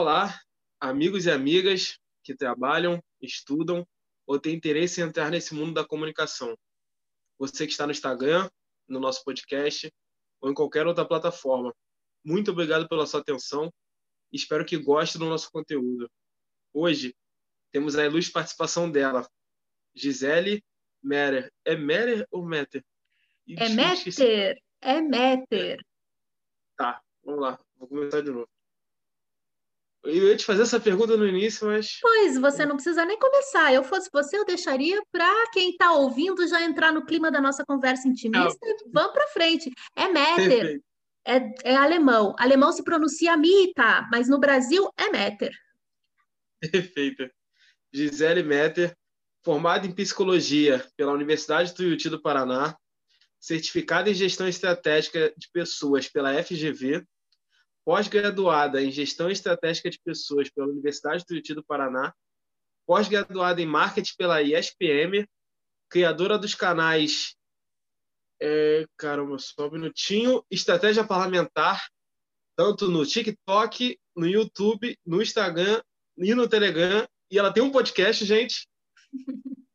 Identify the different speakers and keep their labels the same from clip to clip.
Speaker 1: Olá, amigos e amigas que trabalham, estudam ou têm interesse em entrar nesse mundo da comunicação. Você que está no Instagram, no nosso podcast ou em qualquer outra plataforma. Muito obrigado pela sua atenção e espero que goste do nosso conteúdo. Hoje temos a ilustre participação dela, Gisele Merer. É Merer ou Meter?
Speaker 2: É Meter, é Meter.
Speaker 1: Tá, vamos lá, vou começar de novo. Eu ia te fazer essa pergunta no início, mas.
Speaker 2: Pois, você não precisa nem começar. Eu fosse você, eu deixaria para quem está ouvindo já entrar no clima da nossa conversa intimista. Não. Vamos para frente. É Meter. É, é, alemão. Alemão se pronuncia Mita, mas no Brasil é Meter.
Speaker 1: Perfeito. Gisele Meter, formada em psicologia pela Universidade Tuiuti do Paraná, certificada em gestão estratégica de pessoas pela FGV pós-graduada em Gestão Estratégica de Pessoas pela Universidade Tuiuti do Paraná, pós-graduada em Marketing pela ISPM, criadora dos canais é, caramba, só um minutinho, Estratégia Parlamentar, tanto no TikTok, no YouTube, no Instagram e no Telegram, e ela tem um podcast, gente.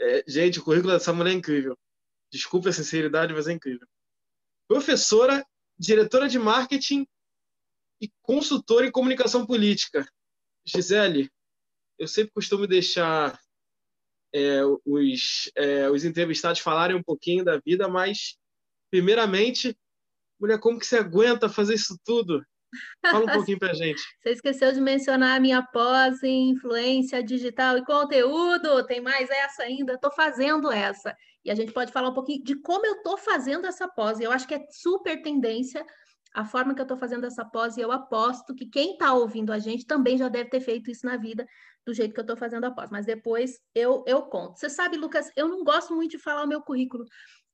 Speaker 1: É, gente, o currículo dessa mulher é incrível. Desculpe a sinceridade, mas é incrível. Professora, diretora de marketing e consultor em comunicação política. Gisele, eu sempre costumo deixar é, os, é, os entrevistados falarem um pouquinho da vida, mas, primeiramente, mulher, como que você aguenta fazer isso tudo? Fala um pouquinho para gente.
Speaker 2: Você esqueceu de mencionar a minha pós em influência digital e conteúdo. Tem mais essa ainda? Estou fazendo essa. E a gente pode falar um pouquinho de como eu estou fazendo essa pós. Eu acho que é super tendência a forma que eu estou fazendo essa pós, e eu aposto que quem está ouvindo a gente também já deve ter feito isso na vida, do jeito que eu estou fazendo a pós. Mas depois eu, eu conto. Você sabe, Lucas, eu não gosto muito de falar o meu currículo.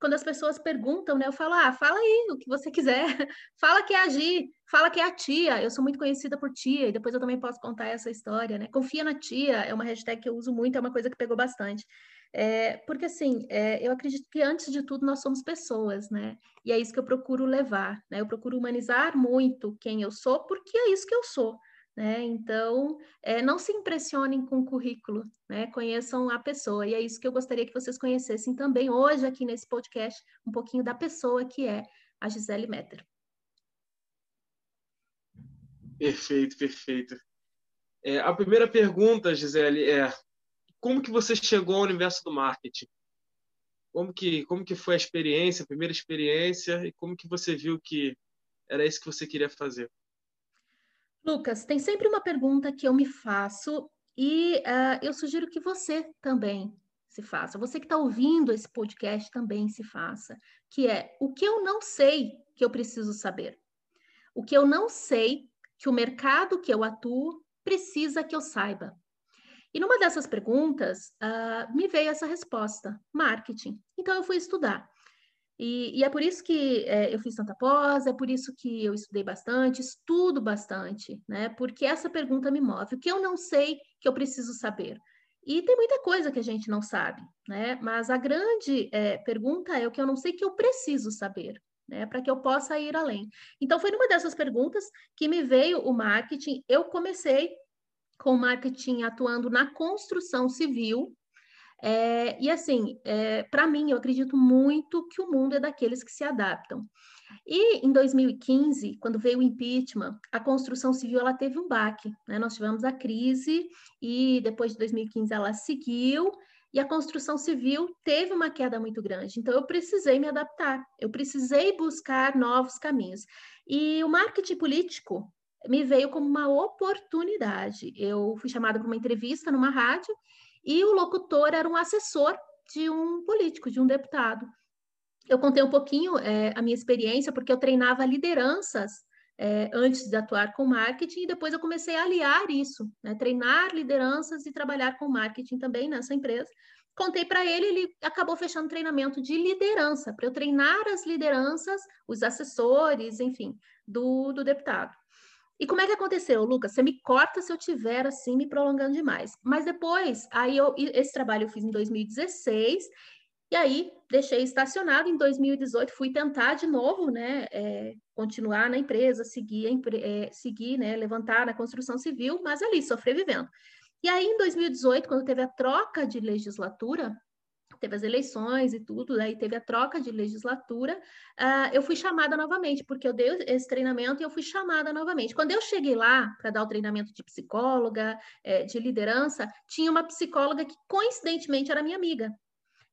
Speaker 2: Quando as pessoas perguntam, né, eu falo, ah, fala aí o que você quiser. fala que é a Gi, fala que é a tia. Eu sou muito conhecida por tia, e depois eu também posso contar essa história, né? Confia na tia, é uma hashtag que eu uso muito, é uma coisa que pegou bastante. É, porque, assim, é, eu acredito que, antes de tudo, nós somos pessoas, né? E é isso que eu procuro levar, né? Eu procuro humanizar muito quem eu sou, porque é isso que eu sou, né? Então, é, não se impressionem com o currículo, né? Conheçam a pessoa. E é isso que eu gostaria que vocês conhecessem também hoje, aqui nesse podcast, um pouquinho da pessoa que é a Gisele Metter.
Speaker 1: Perfeito, perfeito. É, a primeira pergunta, Gisele, é como que você chegou ao universo do marketing? Como que, como que foi a experiência, a primeira experiência, e como que você viu que era isso que você queria fazer?
Speaker 2: Lucas, tem sempre uma pergunta que eu me faço e uh, eu sugiro que você também se faça. Você que está ouvindo esse podcast também se faça, que é o que eu não sei que eu preciso saber. O que eu não sei que o mercado que eu atuo precisa que eu saiba. E numa dessas perguntas, uh, me veio essa resposta: marketing. Então, eu fui estudar. E, e é por isso que é, eu fiz tanta pós, é por isso que eu estudei bastante, estudo bastante, né? Porque essa pergunta me move. O que eu não sei que eu preciso saber? E tem muita coisa que a gente não sabe, né? Mas a grande é, pergunta é o que eu não sei que eu preciso saber, né? Para que eu possa ir além. Então, foi numa dessas perguntas que me veio o marketing. Eu comecei com marketing atuando na construção civil. É, e assim, é, para mim, eu acredito muito que o mundo é daqueles que se adaptam. E em 2015, quando veio o impeachment, a construção civil ela teve um baque. Né? Nós tivemos a crise e depois de 2015 ela seguiu e a construção civil teve uma queda muito grande. Então eu precisei me adaptar, eu precisei buscar novos caminhos. E o marketing político me veio como uma oportunidade. Eu fui chamada para uma entrevista numa rádio e o locutor era um assessor de um político, de um deputado. Eu contei um pouquinho é, a minha experiência, porque eu treinava lideranças é, antes de atuar com marketing, e depois eu comecei a aliar isso, né? treinar lideranças e trabalhar com marketing também nessa empresa. Contei para ele, ele acabou fechando treinamento de liderança, para eu treinar as lideranças, os assessores, enfim, do, do deputado. E como é que aconteceu, Lucas? Você me corta se eu tiver assim me prolongando demais. Mas depois, aí eu, esse trabalho eu fiz em 2016 E aí, deixei estacionado. Em 2018, fui tentar de novo, né, é, continuar na empresa, seguir, é, seguir né, levantar na construção civil, mas ali, sobrevivendo. E aí, em 2018, quando teve a troca de legislatura, teve as eleições e tudo, daí teve a troca de legislatura, uh, eu fui chamada novamente, porque eu dei esse treinamento e eu fui chamada novamente. Quando eu cheguei lá para dar o treinamento de psicóloga, é, de liderança, tinha uma psicóloga que coincidentemente era minha amiga.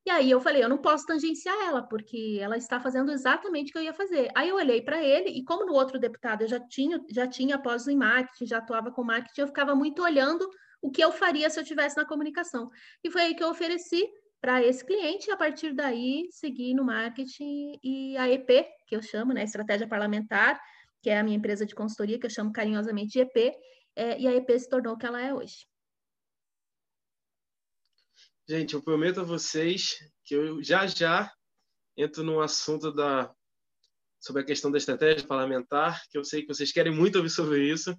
Speaker 2: E aí eu falei, eu não posso tangenciar ela, porque ela está fazendo exatamente o que eu ia fazer. Aí eu olhei para ele, e como no outro deputado eu já tinha, já tinha pós em marketing, já atuava com marketing, eu ficava muito olhando o que eu faria se eu tivesse na comunicação. E foi aí que eu ofereci para esse cliente, e a partir daí seguir no marketing e a EP, que eu chamo, né, Estratégia Parlamentar, que é a minha empresa de consultoria, que eu chamo carinhosamente de EP, é, e a EP se tornou o que ela é hoje.
Speaker 1: Gente, eu prometo a vocês que eu já já entro no assunto da sobre a questão da estratégia parlamentar, que eu sei que vocês querem muito ouvir sobre isso,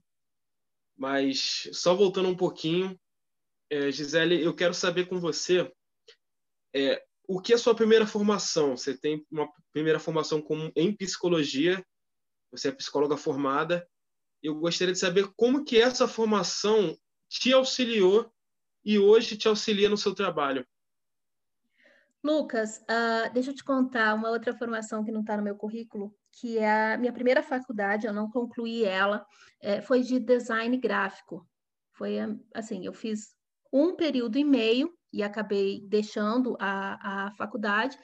Speaker 1: mas só voltando um pouquinho, é, Gisele, eu quero saber com você é, o que é a sua primeira formação? Você tem uma primeira formação com, em psicologia, você é psicóloga formada. Eu gostaria de saber como que essa formação te auxiliou e hoje te auxilia no seu trabalho?
Speaker 2: Lucas, uh, deixa eu te contar uma outra formação que não está no meu currículo, que é a minha primeira faculdade, eu não concluí ela, é, foi de design gráfico. Foi assim, eu fiz um período e meio e acabei deixando a, a faculdade.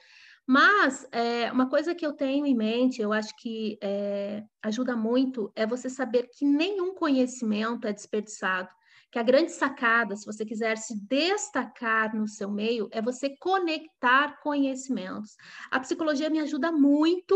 Speaker 2: Mas é, uma coisa que eu tenho em mente, eu acho que é, ajuda muito, é você saber que nenhum conhecimento é desperdiçado que a grande sacada, se você quiser se destacar no seu meio, é você conectar conhecimentos. A psicologia me ajuda muito,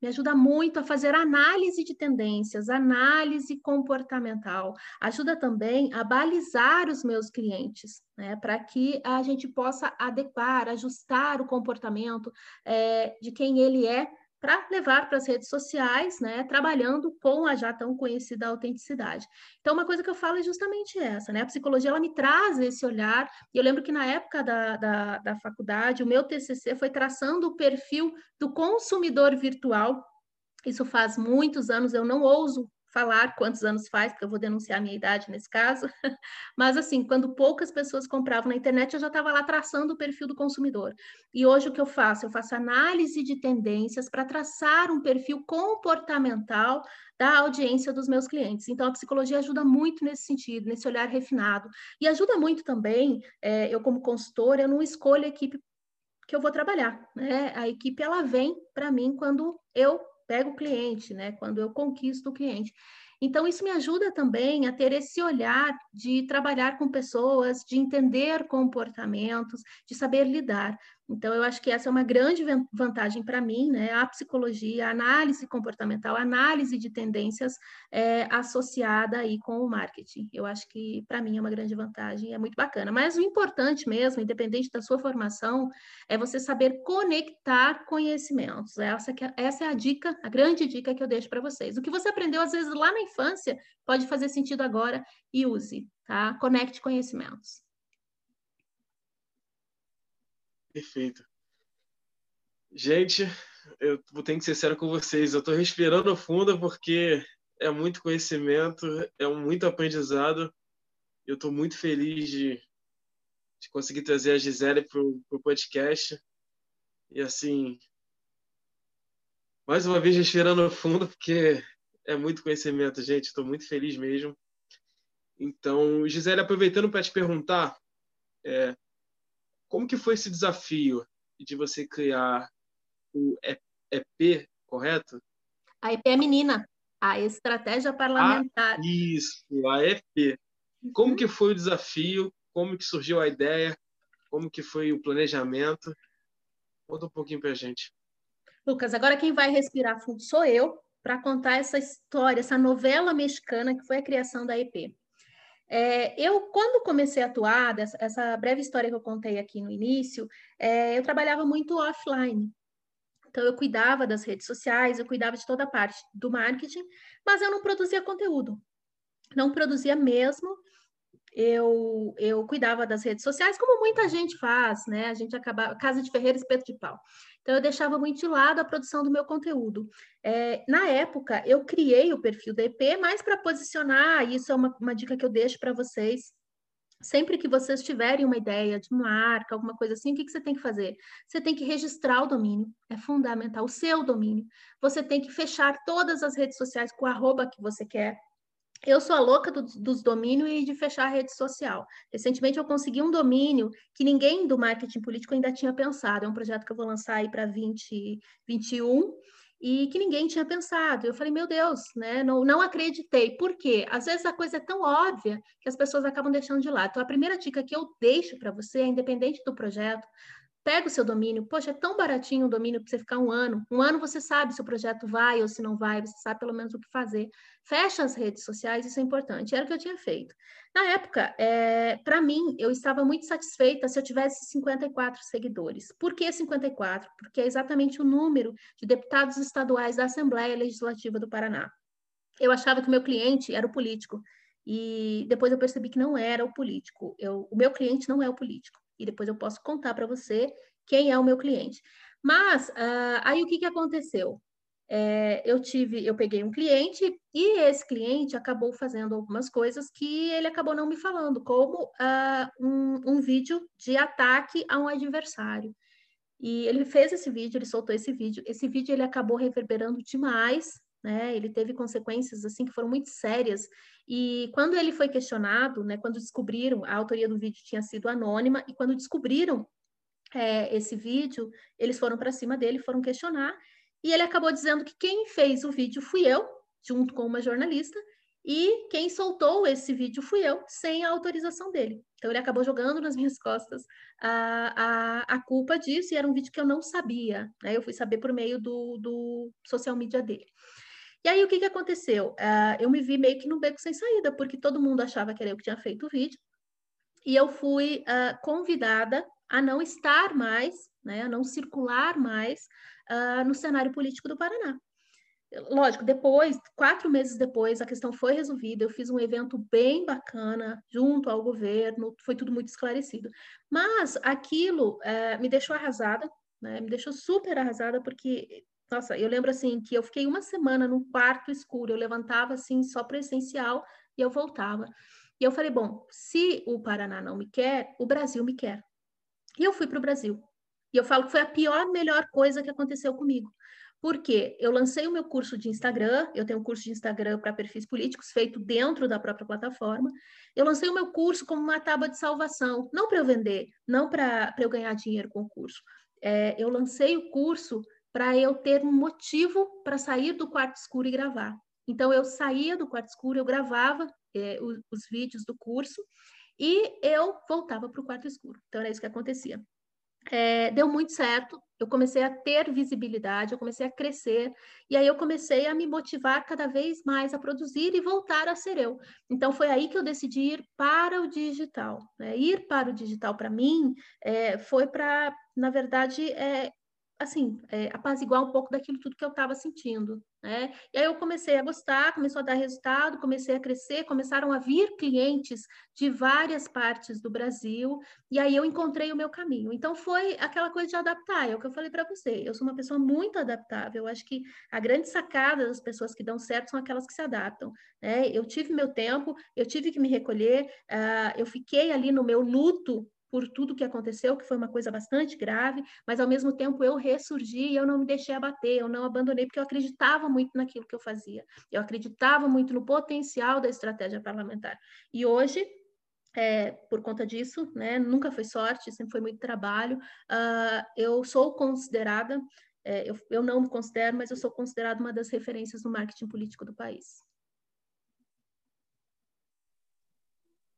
Speaker 2: me ajuda muito a fazer análise de tendências, análise comportamental. Ajuda também a balizar os meus clientes, né, para que a gente possa adequar, ajustar o comportamento é, de quem ele é para levar para as redes sociais, né, trabalhando com a já tão conhecida autenticidade. Então, uma coisa que eu falo é justamente essa, né? A psicologia, ela me traz esse olhar, e eu lembro que na época da, da, da faculdade, o meu TCC foi traçando o perfil do consumidor virtual, isso faz muitos anos, eu não ouso falar quantos anos faz, porque eu vou denunciar a minha idade nesse caso, mas assim, quando poucas pessoas compravam na internet, eu já estava lá traçando o perfil do consumidor. E hoje o que eu faço? Eu faço análise de tendências para traçar um perfil comportamental da audiência dos meus clientes. Então, a psicologia ajuda muito nesse sentido, nesse olhar refinado. E ajuda muito também, é, eu como consultora, eu não escolho a equipe que eu vou trabalhar, né? A equipe, ela vem para mim quando eu pego o cliente, né? Quando eu conquisto o cliente. Então, isso me ajuda também a ter esse olhar de trabalhar com pessoas, de entender comportamentos, de saber lidar. Então, eu acho que essa é uma grande vantagem para mim, né? A psicologia, a análise comportamental, a análise de tendências é, associada aí com o marketing. Eu acho que, para mim, é uma grande vantagem, é muito bacana. Mas o importante mesmo, independente da sua formação, é você saber conectar conhecimentos. Essa, é, essa é a dica, a grande dica que eu deixo para vocês. O que você aprendeu, às vezes, lá na infância, pode fazer sentido agora e use, tá? Conecte conhecimentos.
Speaker 1: Perfeito. Gente, eu ter que ser sério com vocês. Eu estou respirando fundo porque é muito conhecimento, é muito aprendizado. Eu estou muito feliz de, de, conseguir trazer a Gisele para o podcast. E assim, mais uma vez respirando fundo porque é muito conhecimento, gente. Estou muito feliz mesmo. Então, Gisele, aproveitando para te perguntar, é, como que foi esse desafio de você criar o EP, correto?
Speaker 2: A EP é menina, a Estratégia Parlamentar.
Speaker 1: Ah, isso, a EP. Como uhum. que foi o desafio? Como que surgiu a ideia? Como que foi o planejamento? Conta um pouquinho para a gente.
Speaker 2: Lucas, agora quem vai respirar fundo sou eu para contar essa história, essa novela mexicana que foi a criação da EP. É, eu, quando comecei a atuar, dessa, essa breve história que eu contei aqui no início, é, eu trabalhava muito offline. Então, eu cuidava das redes sociais, eu cuidava de toda a parte do marketing, mas eu não produzia conteúdo. Não produzia mesmo. Eu, eu cuidava das redes sociais, como muita gente faz, né? A gente acaba casa de ferreiro, espeto de pau. Então, eu deixava muito de lado a produção do meu conteúdo. É, na época, eu criei o perfil da EP mais para posicionar, isso é uma, uma dica que eu deixo para vocês. Sempre que vocês tiverem uma ideia de marca, alguma coisa assim, o que, que você tem que fazer? Você tem que registrar o domínio, é fundamental, o seu domínio. Você tem que fechar todas as redes sociais com o arroba que você quer eu sou a louca do, dos domínios e de fechar a rede social. Recentemente eu consegui um domínio que ninguém do marketing político ainda tinha pensado. É um projeto que eu vou lançar aí para 2021 e que ninguém tinha pensado. Eu falei, meu Deus, né? Não, não acreditei. Por quê? Às vezes a coisa é tão óbvia que as pessoas acabam deixando de lado. Então, a primeira dica que eu deixo para você, independente do projeto, pega o seu domínio, poxa, é tão baratinho o domínio para você ficar um ano. Um ano você sabe se o projeto vai ou se não vai, você sabe pelo menos o que fazer. Fecha as redes sociais, isso é importante. Era o que eu tinha feito. Na época, é, para mim, eu estava muito satisfeita se eu tivesse 54 seguidores. Por que 54? Porque é exatamente o número de deputados estaduais da Assembleia Legislativa do Paraná. Eu achava que o meu cliente era o político. E depois eu percebi que não era o político. Eu, o meu cliente não é o político e depois eu posso contar para você quem é o meu cliente. Mas uh, aí o que, que aconteceu? É, eu tive, eu peguei um cliente e esse cliente acabou fazendo algumas coisas que ele acabou não me falando, como uh, um, um vídeo de ataque a um adversário. E ele fez esse vídeo, ele soltou esse vídeo. Esse vídeo ele acabou reverberando demais, né? Ele teve consequências assim que foram muito sérias e quando ele foi questionado, né, quando descobriram, a autoria do vídeo tinha sido anônima, e quando descobriram é, esse vídeo, eles foram para cima dele, foram questionar, e ele acabou dizendo que quem fez o vídeo fui eu, junto com uma jornalista, e quem soltou esse vídeo fui eu, sem a autorização dele. Então, ele acabou jogando nas minhas costas a, a, a culpa disso, e era um vídeo que eu não sabia, né? Eu fui saber por meio do, do social media dele. E aí, o que, que aconteceu? Uh, eu me vi meio que no beco sem saída, porque todo mundo achava que era eu que tinha feito o vídeo, e eu fui uh, convidada a não estar mais, né, a não circular mais uh, no cenário político do Paraná. Lógico, depois, quatro meses depois, a questão foi resolvida. Eu fiz um evento bem bacana junto ao governo, foi tudo muito esclarecido. Mas aquilo uh, me deixou arrasada, né, me deixou super arrasada, porque nossa, eu lembro assim que eu fiquei uma semana num quarto escuro, eu levantava assim só para essencial e eu voltava. E eu falei, bom, se o Paraná não me quer, o Brasil me quer. E eu fui para o Brasil. E eu falo que foi a pior, melhor coisa que aconteceu comigo. Porque eu lancei o meu curso de Instagram, eu tenho um curso de Instagram para perfis políticos feito dentro da própria plataforma. Eu lancei o meu curso como uma tábua de salvação, não para eu vender, não para eu ganhar dinheiro com o curso. É, eu lancei o curso para eu ter um motivo para sair do quarto escuro e gravar. Então, eu saía do quarto escuro, eu gravava é, os, os, vídeos do curso e eu voltava para o quarto escuro. Então, era isso que acontecia. É, deu muito certo, eu comecei a ter visibilidade, eu comecei a crescer, e aí eu comecei a me motivar cada vez mais a produzir e voltar a ser eu. Então, foi aí que eu decidi ir para o digital. Né? Ir para o digital, para mim, é, foi para, na verdade, é, assim, é, apaziguar um pouco daquilo tudo que eu estava sentindo, né? E aí eu comecei a gostar, começou a dar resultado, comecei a crescer, começaram a vir clientes de várias partes do Brasil, e aí eu encontrei o meu caminho. Então foi aquela coisa de adaptar, é o que eu falei para você. Eu sou uma pessoa muito adaptável. Eu acho que a grande sacada das pessoas que dão certo são aquelas que se adaptam, né? Eu tive meu tempo, eu tive que me recolher, uh, eu fiquei ali no meu luto por tudo que aconteceu, que foi uma coisa bastante grave, mas ao mesmo tempo eu ressurgi e eu não me deixei abater, eu não abandonei, porque eu acreditava muito naquilo que eu fazia, eu acreditava muito no potencial da estratégia parlamentar. E hoje, é, por conta disso, né, nunca foi sorte, sempre foi muito trabalho, uh, eu sou considerada, é, eu, eu não me considero, mas eu sou considerada uma das referências no marketing político do país.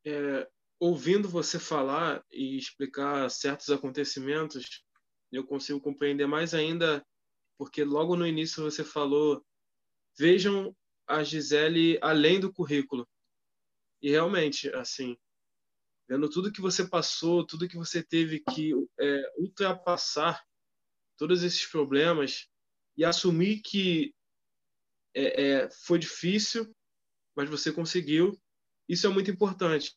Speaker 1: É, ouvindo você falar e explicar certos acontecimentos, eu consigo compreender mais ainda, porque logo no início você falou: vejam a Gisele além do currículo. E realmente, assim, vendo tudo que você passou, tudo que você teve que é, ultrapassar, todos esses problemas, e assumir que é, é, foi difícil, mas você conseguiu, isso é muito importante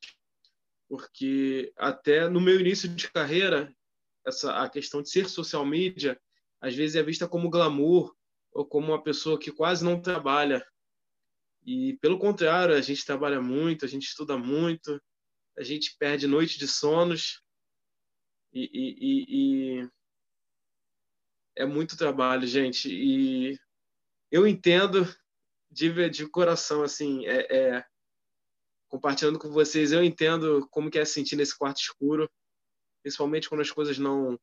Speaker 1: porque até no meu início de carreira, essa a questão de ser social media às vezes é vista como glamour ou como uma pessoa que quase não trabalha. E pelo contrário, a gente trabalha muito, a gente estuda muito, a gente perde noite de sonos e, e, e, e é muito trabalho, gente. E eu entendo de, de coração, assim, é, é, compartilhando com vocês, eu entendo como que é sentir nesse quarto escuro, principalmente quando as coisas não,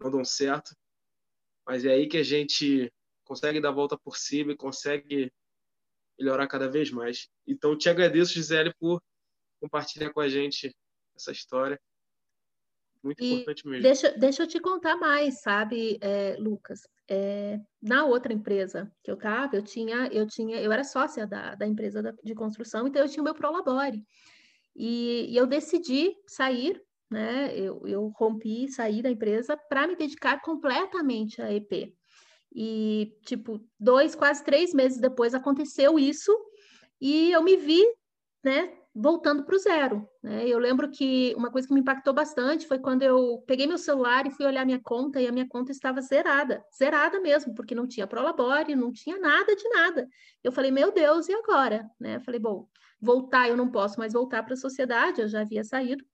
Speaker 1: não dão certo. Mas é aí que a gente consegue dar a volta por cima e consegue melhorar cada vez mais. Então, te agradeço, Gisele, por compartilhar com a gente essa história. Muito e importante mesmo.
Speaker 2: Deixa, deixa eu te contar mais, sabe, é, Lucas? É, na outra empresa que eu estava, eu tinha, eu tinha, eu era sócia da, da empresa de construção, então eu tinha o meu Prolabore. E, e eu decidi sair, né? Eu, eu rompi, saí da empresa para me dedicar completamente à EP. E, tipo, dois, quase três meses depois aconteceu isso, e eu me vi, né, voltando para o zero. Né? Eu lembro que uma coisa que me impactou bastante foi quando eu peguei meu celular e fui olhar minha conta e a minha conta estava zerada, zerada mesmo, porque não tinha Prolabore, não tinha nada de nada. Eu falei, meu Deus, e agora? Né? Falei, bom, voltar eu não posso mais voltar para a sociedade, eu já havia saído,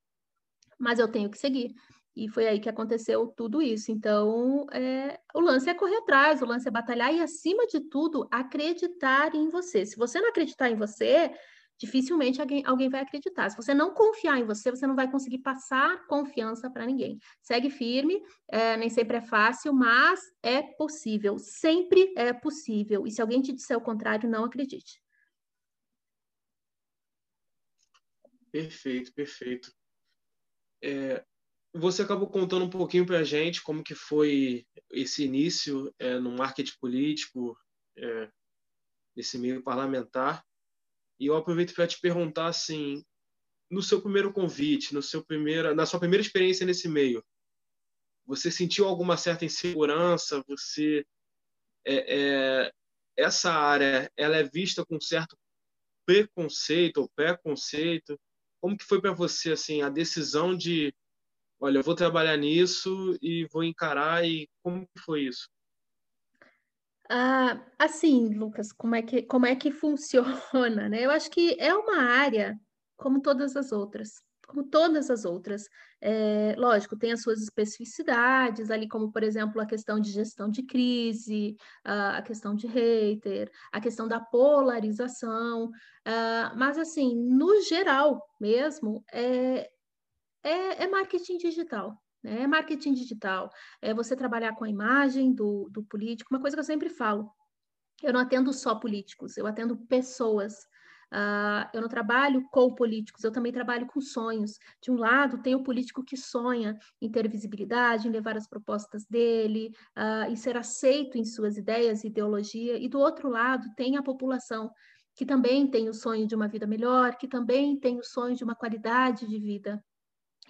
Speaker 2: mas eu tenho que seguir. E foi aí que aconteceu tudo isso. Então, é, o lance é correr atrás, o lance é batalhar e, acima de tudo, acreditar em você. Se você não acreditar em você, dificilmente alguém, alguém vai acreditar. Se você não confiar em você, você não vai conseguir passar confiança para ninguém. Segue firme, é, nem sempre é fácil, mas é possível, sempre é possível. E se alguém te disser o contrário, não acredite.
Speaker 1: Perfeito, perfeito. É, você acabou contando um pouquinho para a gente como que foi esse início é, no marketing político, é, nesse meio parlamentar. E eu aproveito para te perguntar assim, no seu primeiro convite, no seu primeira, na sua primeira experiência nesse meio, você sentiu alguma certa insegurança? Você é, é, essa área ela é vista com certo preconceito ou preconceito? Como que foi para você assim a decisão de, olha, eu vou trabalhar nisso e vou encarar e como que foi isso?
Speaker 2: Ah, assim, Lucas, como é que, como é que funciona, né? Eu acho que é uma área como todas as outras, como todas as outras. É, lógico, tem as suas especificidades ali, como, por exemplo, a questão de gestão de crise, a questão de hater, a questão da polarização, uh, mas, assim, no geral mesmo, é, é, é marketing digital, né? É marketing digital, é você trabalhar com a imagem do, do político, uma coisa que eu sempre falo, eu não atendo só políticos, eu atendo pessoas. Uh, eu não trabalho com políticos, eu também trabalho com sonhos. De um lado, tem o político que sonha em ter visibilidade, em levar as propostas dele, uh, em ser aceito em suas ideias e ideologia, e do outro lado, tem a população que também tem o sonho de uma vida melhor, que também tem o sonho de uma qualidade de vida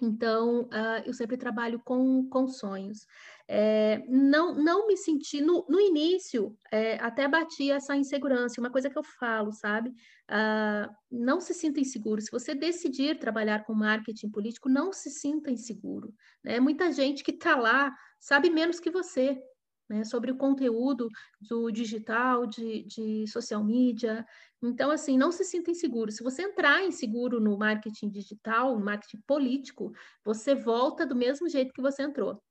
Speaker 2: então, uh, eu sempre trabalho com, com sonhos. É, não, não me senti, no, no início, é, até bati essa insegurança, uma coisa que eu falo, sabe? Uh, não se sinta inseguro. Se você decidir trabalhar com marketing político, não se sinta inseguro. Né? Muita gente que está lá sabe menos que você, né, sobre o conteúdo do digital, de, de social media. Então, assim, não se sinta inseguro. Se você entrar inseguro no marketing digital, no marketing político, você volta do mesmo jeito que você entrou.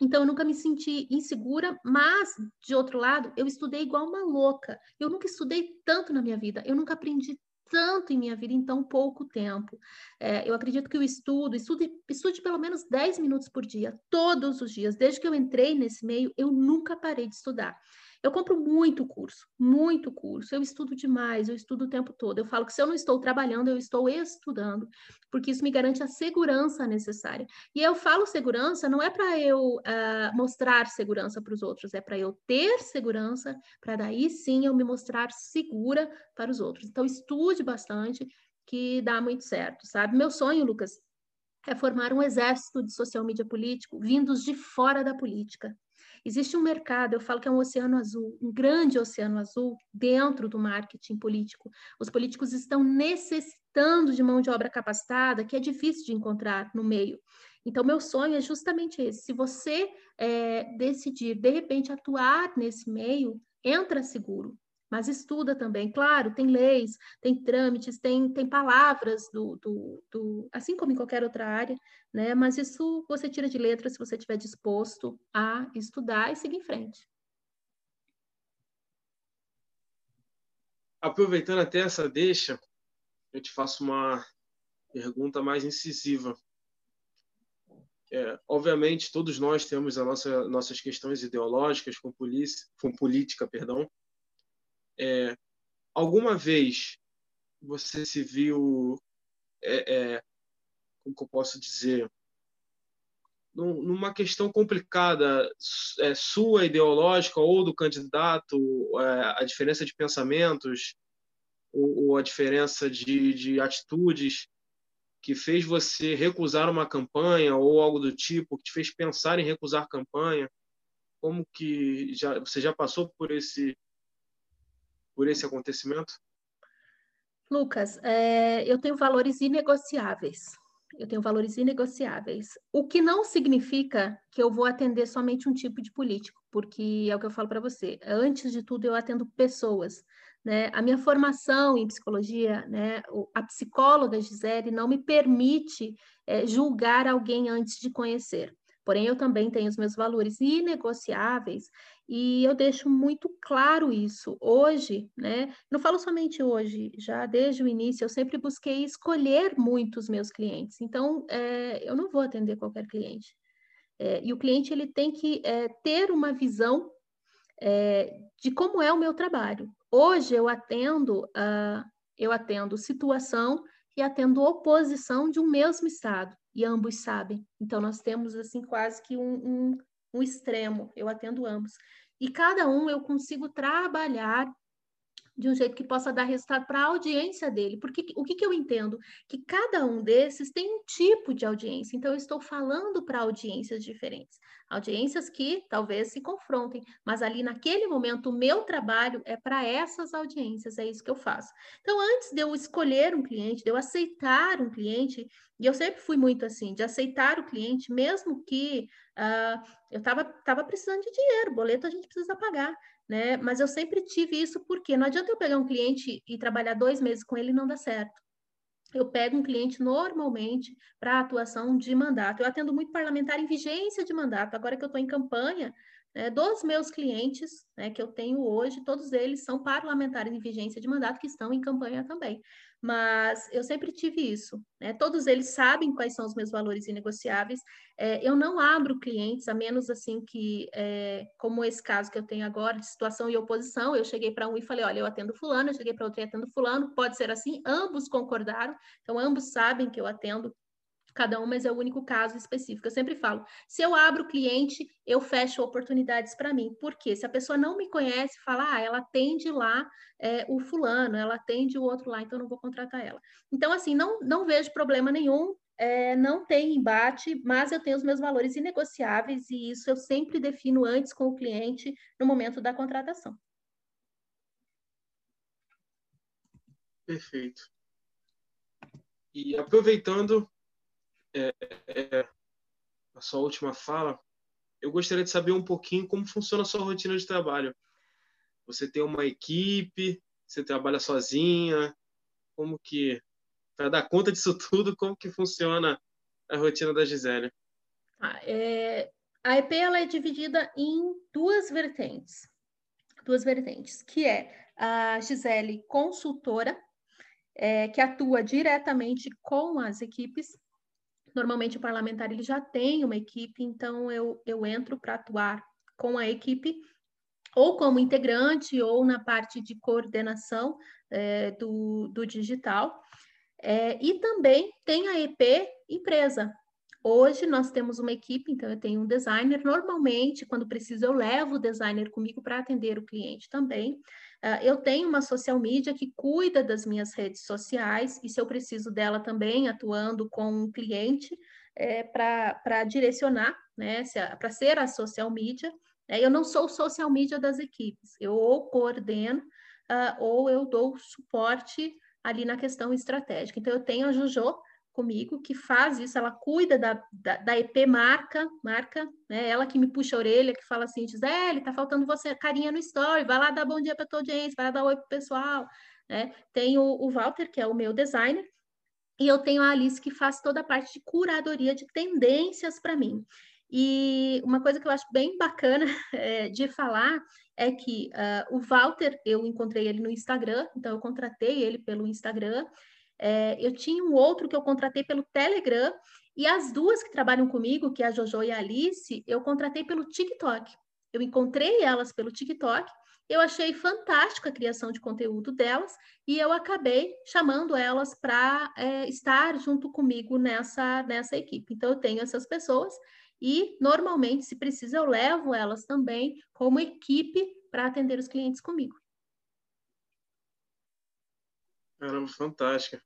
Speaker 2: Então, eu nunca me senti insegura, mas, de outro lado, eu estudei igual uma louca. Eu nunca estudei tanto na minha vida, eu nunca aprendi tanto em minha vida em tão pouco tempo. É, eu acredito que o estudo, estude, estude pelo menos 10 minutos por dia, todos os dias. Desde que eu entrei nesse meio, eu nunca parei de estudar. Eu compro muito curso, muito curso. Eu estudo demais, eu estudo o tempo todo. Eu falo que se eu não estou trabalhando, eu estou estudando, porque isso me garante a segurança necessária. E eu falo segurança não é para eu uh, mostrar segurança para os outros, é para eu ter segurança, para daí sim eu me mostrar segura para os outros. Então, estude bastante, que dá muito certo, sabe? Meu sonho, Lucas, é formar um exército de social media político vindos de fora da política. Existe um mercado, eu falo que é um oceano azul, um grande oceano azul dentro do marketing político. Os políticos estão necessitando de mão de obra capacitada que é difícil de encontrar no meio. Então, meu sonho é justamente esse. Se você é, decidir, de repente, atuar nesse meio, entra seguro, mas estuda também. Claro, tem leis, tem trâmites, tem, tem palavras do, do, do, assim como em qualquer outra área, né? Mas isso você tira de letra se você estiver disposto a estudar e seguir em frente.
Speaker 1: Aproveitando até essa deixa, eu te faço uma pergunta mais incisiva. É, obviamente, todos nós temos as nossa, nossas questões ideológicas com, polícia, com política, perdão. É, alguma vez você se viu, é, é como que eu posso dizer, numa questão complicada é, sua ideológica ou do candidato, é, a diferença de pensamentos ou, ou a diferença de, de atitudes que fez você recusar uma campanha ou algo do tipo, que te fez pensar em recusar campanha? Como que já, você já passou por esse por esse acontecimento?
Speaker 2: Lucas, é, eu tenho valores inegociáveis. Eu tenho valores inegociáveis. O que não significa que eu vou atender somente um tipo de político, porque é o que eu falo para você. Antes de tudo, eu atendo pessoas. Né? A minha formação em psicologia, né? a psicóloga Gisele não me permite é, julgar alguém antes de conhecer. Porém, eu também tenho os meus valores inegociáveis e eu deixo muito claro isso. Hoje, né? Não falo somente hoje, já desde o início, eu sempre busquei escolher muito os meus clientes. Então, é, eu não vou atender qualquer cliente. É, e o cliente ele tem que é, ter uma visão é, de como é o meu trabalho. Hoje eu atendo, uh, eu atendo situação e atendo oposição de um mesmo estado, e ambos sabem. Então nós temos assim quase que um, um, um extremo, eu atendo ambos. E cada um eu consigo trabalhar de um jeito que possa dar resultado para a audiência dele. Porque o que, que eu entendo? Que cada um desses tem um tipo de audiência. Então, eu estou falando para audiências diferentes. Audiências que talvez se confrontem, mas ali naquele momento o meu trabalho é para essas audiências, é isso que eu faço. Então, antes de eu escolher um cliente, de eu aceitar um cliente, e eu sempre fui muito assim, de aceitar o cliente, mesmo que uh, eu estava tava precisando de dinheiro, boleto a gente precisa pagar né? Mas eu sempre tive isso porque não adianta eu pegar um cliente e trabalhar dois meses com ele e não dá certo. Eu pego um cliente normalmente para atuação de mandato. Eu atendo muito parlamentar em vigência de mandato. Agora que eu estou em campanha, né, dos meus clientes né, que eu tenho hoje, todos eles são parlamentares em vigência de mandato que estão em campanha também mas eu sempre tive isso. Né? Todos eles sabem quais são os meus valores inegociáveis. É, eu não abro clientes, a menos assim que, é, como esse caso que eu tenho agora, de situação e oposição, eu cheguei para um e falei, olha, eu atendo fulano, eu cheguei para outro e atendo fulano, pode ser assim, ambos concordaram, então ambos sabem que eu atendo cada um, mas é o único caso específico. Eu sempre falo, se eu abro cliente, eu fecho oportunidades para mim. Porque se a pessoa não me conhece, fala, ah, ela atende lá é, o fulano, ela atende o outro lá, então eu não vou contratar ela. Então, assim, não, não vejo problema nenhum, é, não tem embate, mas eu tenho os meus valores inegociáveis e isso eu sempre defino antes com o cliente no momento da contratação.
Speaker 1: Perfeito. E aproveitando é, é, a sua última fala, eu gostaria de saber um pouquinho como funciona a sua rotina de trabalho. Você tem uma equipe, você trabalha sozinha, como que para dar conta disso tudo, como que funciona a rotina da Gisele?
Speaker 2: Ah, é, a EP ela é dividida em duas vertentes, duas vertentes, que é a Gisele consultora, é, que atua diretamente com as equipes Normalmente o parlamentar ele já tem uma equipe, então eu, eu entro para atuar com a equipe ou como integrante ou na parte de coordenação é, do, do digital. É, e também tem a EP empresa. Hoje nós temos uma equipe, então eu tenho um designer. Normalmente, quando preciso, eu levo o designer comigo para atender o cliente também. Uh, eu tenho uma social media que cuida das minhas redes sociais, e se eu preciso dela também, atuando com um cliente, é, para direcionar, né, para ser a social media. Né, eu não sou social media das equipes, eu ou coordeno, uh, ou eu dou suporte ali na questão estratégica. Então, eu tenho a Jojo comigo que faz isso, ela cuida da, da, da EP marca, marca, né? Ela que me puxa a orelha, que fala assim, Gisele, tá faltando você carinha no story, vai lá dar bom dia para tua audiência, vai lá dar oi pro pessoal, né? Tem o, o Walter, que é o meu designer, e eu tenho a Alice que faz toda a parte de curadoria de tendências para mim. E uma coisa que eu acho bem bacana é, de falar é que uh, o Walter, eu encontrei ele no Instagram, então eu contratei ele pelo Instagram. É, eu tinha um outro que eu contratei pelo Telegram, e as duas que trabalham comigo, que é a Jojo e a Alice, eu contratei pelo TikTok. Eu encontrei elas pelo TikTok, eu achei fantástica a criação de conteúdo delas e eu acabei chamando elas para é, estar junto comigo nessa, nessa equipe. Então, eu tenho essas pessoas e, normalmente, se precisa, eu levo elas também como equipe para atender os clientes comigo.
Speaker 1: Caramba, fantástica.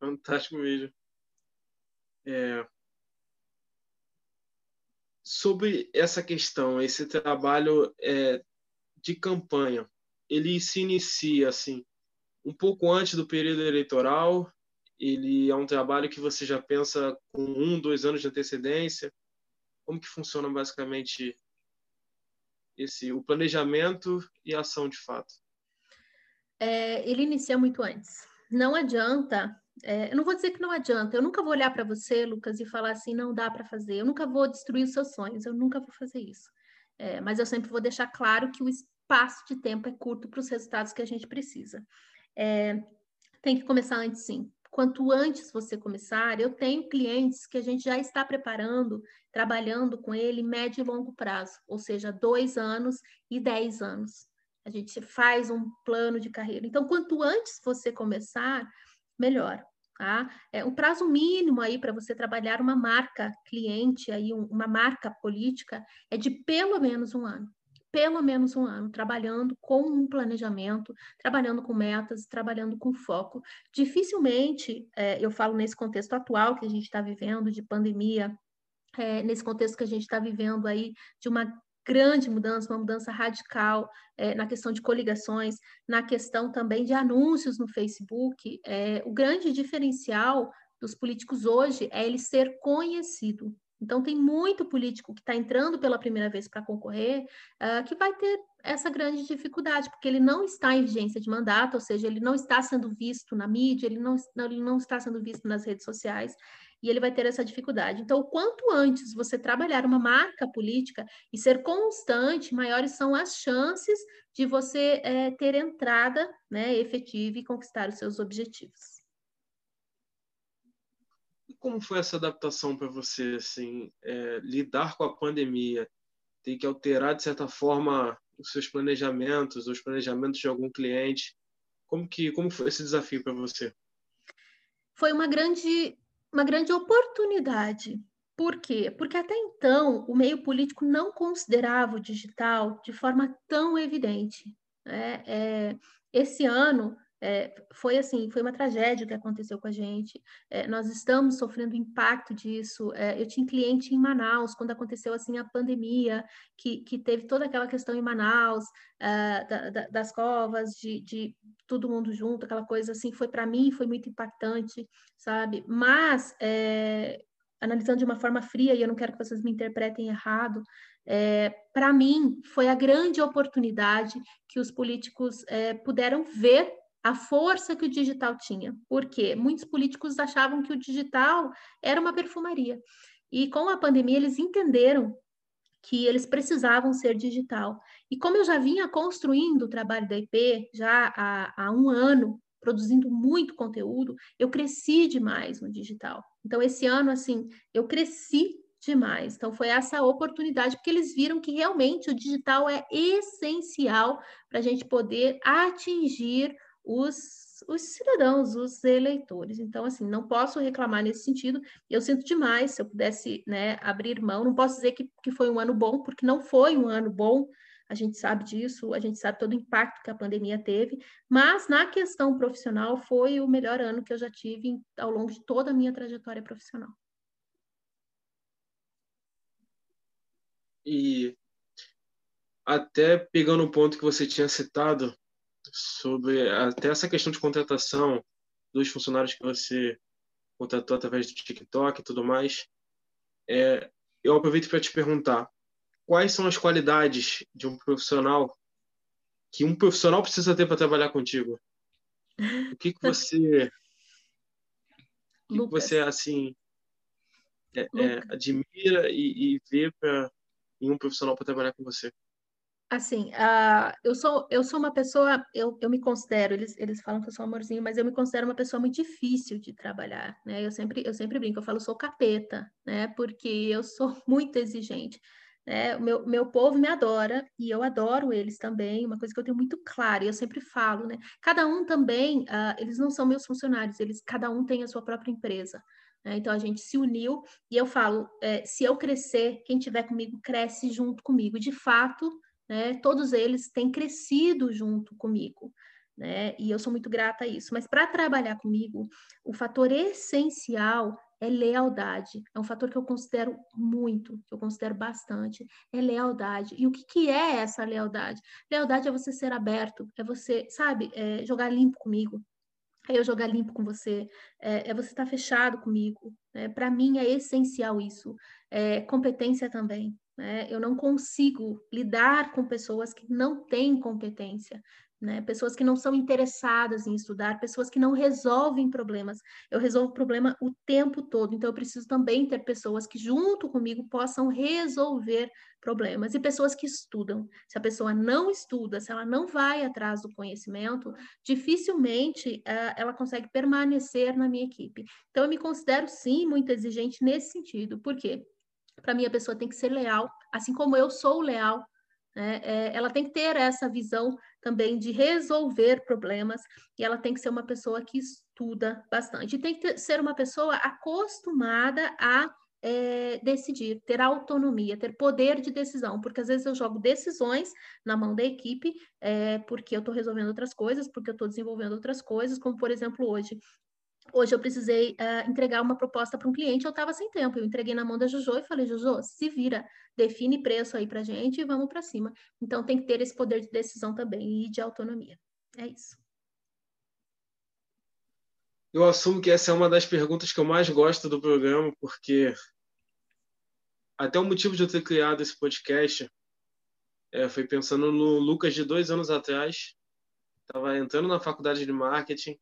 Speaker 1: Fantástico mesmo. É... Sobre essa questão, esse trabalho é, de campanha, ele se inicia assim um pouco antes do período eleitoral. Ele é um trabalho que você já pensa com um, dois anos de antecedência. Como que funciona basicamente esse o planejamento e a ação de fato?
Speaker 2: É, ele inicia muito antes. Não adianta. É, eu não vou dizer que não adianta. Eu nunca vou olhar para você, Lucas, e falar assim, não dá para fazer. Eu nunca vou destruir os seus sonhos. Eu nunca vou fazer isso. É, mas eu sempre vou deixar claro que o espaço de tempo é curto para os resultados que a gente precisa. É, tem que começar antes, sim. Quanto antes você começar, eu tenho clientes que a gente já está preparando, trabalhando com ele médio e longo prazo, ou seja, dois anos e dez anos. A gente faz um plano de carreira. Então, quanto antes você começar, melhor. Tá? É um prazo mínimo aí para você trabalhar uma marca cliente, aí um, uma marca política, é de pelo menos um ano. Pelo menos um ano, trabalhando com um planejamento, trabalhando com metas, trabalhando com foco. Dificilmente, é, eu falo nesse contexto atual que a gente está vivendo, de pandemia, é, nesse contexto que a gente está vivendo aí, de uma grande mudança, uma mudança radical é, na questão de coligações, na questão também de anúncios no Facebook. É, o grande diferencial dos políticos hoje é ele ser conhecido. Então, tem muito político que está entrando pela primeira vez para concorrer uh, que vai ter essa grande dificuldade, porque ele não está em vigência de mandato, ou seja, ele não está sendo visto na mídia, ele não, ele não está sendo visto nas redes sociais, e ele vai ter essa dificuldade. Então, quanto antes você trabalhar uma marca política e ser constante, maiores são as chances de você é, ter entrada né, efetiva e conquistar os seus objetivos.
Speaker 1: E como foi essa adaptação para você, assim, é, lidar com a pandemia, ter que alterar de certa forma os seus planejamentos, os planejamentos de algum cliente? Como que como foi esse desafio para você?
Speaker 2: Foi uma grande uma grande oportunidade. Por quê? Porque até então o meio político não considerava o digital de forma tão evidente. Né? É, esse ano é, foi assim, foi uma tragédia que aconteceu com a gente. É, nós estamos sofrendo impacto disso. É, eu tinha cliente em Manaus quando aconteceu assim a pandemia, que, que teve toda aquela questão em Manaus é, da, da, das covas, de, de todo mundo junto, aquela coisa assim. Foi para mim foi muito impactante, sabe? Mas é, analisando de uma forma fria, e eu não quero que vocês me interpretem errado, é, para mim foi a grande oportunidade que os políticos é, puderam ver a força que o digital tinha. Porque muitos políticos achavam que o digital era uma perfumaria. E com a pandemia eles entenderam que eles precisavam ser digital. E como eu já vinha construindo o trabalho da IP já há, há um ano, produzindo muito conteúdo, eu cresci demais no digital. Então, esse ano, assim, eu cresci demais. Então, foi essa oportunidade, porque eles viram que realmente o digital é essencial para a gente poder atingir os, os cidadãos, os eleitores. Então, assim, não posso reclamar nesse sentido. Eu sinto demais se eu pudesse né, abrir mão. Não posso dizer que, que foi um ano bom, porque não foi um ano bom. A gente sabe disso, a gente sabe todo o impacto que a pandemia teve, mas na questão profissional foi o melhor ano que eu já tive ao longo de toda a minha trajetória profissional.
Speaker 1: E até pegando o ponto que você tinha citado sobre até essa questão de contratação, dois funcionários que você contratou através do TikTok e tudo mais. É, eu aproveito para te perguntar quais são as qualidades de um profissional que um profissional precisa ter para trabalhar contigo. O que, que você o que, que você assim é, é, admira e, e vê para em um profissional para trabalhar com você?
Speaker 2: Assim, uh, eu sou eu sou uma pessoa, eu, eu me considero, eles, eles falam que eu sou amorzinho, mas eu me considero uma pessoa muito difícil de trabalhar, né? Eu sempre eu sempre brinco, eu falo sou capeta, né? Porque eu sou muito exigente. O meu, meu povo me adora e eu adoro eles também, uma coisa que eu tenho muito clara, e eu sempre falo, né? Cada um também, uh, eles não são meus funcionários, eles cada um tem a sua própria empresa. Né? Então a gente se uniu e eu falo, é, se eu crescer, quem tiver comigo cresce junto comigo. De fato, né? Todos eles têm crescido junto comigo, né? E eu sou muito grata a isso. Mas para trabalhar comigo, o fator essencial é lealdade. É um fator que eu considero muito, que eu considero bastante, é lealdade. E o que, que é essa lealdade? Lealdade é você ser aberto, é você, sabe, é jogar limpo comigo, é eu jogar limpo com você, é, é você estar tá fechado comigo. Né? Para mim é essencial isso. É, competência também. Né? Eu não consigo lidar com pessoas que não têm competência, né? pessoas que não são interessadas em estudar, pessoas que não resolvem problemas. Eu resolvo problema o tempo todo, então eu preciso também ter pessoas que, junto comigo, possam resolver problemas e pessoas que estudam. Se a pessoa não estuda, se ela não vai atrás do conhecimento, dificilmente uh, ela consegue permanecer na minha equipe. Então, eu me considero, sim, muito exigente nesse sentido. Por quê? Para mim, a pessoa tem que ser leal, assim como eu sou leal. Né? É, ela tem que ter essa visão também de resolver problemas e ela tem que ser uma pessoa que estuda bastante. E tem que ter, ser uma pessoa acostumada a é, decidir, ter autonomia, ter poder de decisão, porque às vezes eu jogo decisões na mão da equipe, é, porque eu estou resolvendo outras coisas, porque eu estou desenvolvendo outras coisas, como por exemplo hoje. Hoje eu precisei uh, entregar uma proposta para um cliente, eu estava sem tempo. Eu entreguei na mão da Jojo e falei, Jojo, se vira, define preço aí para gente e vamos para cima. Então tem que ter esse poder de decisão também e de autonomia. É isso.
Speaker 1: Eu assumo que essa é uma das perguntas que eu mais gosto do programa, porque até o motivo de eu ter criado esse podcast é, foi pensando no Lucas de dois anos atrás. Estava entrando na faculdade de marketing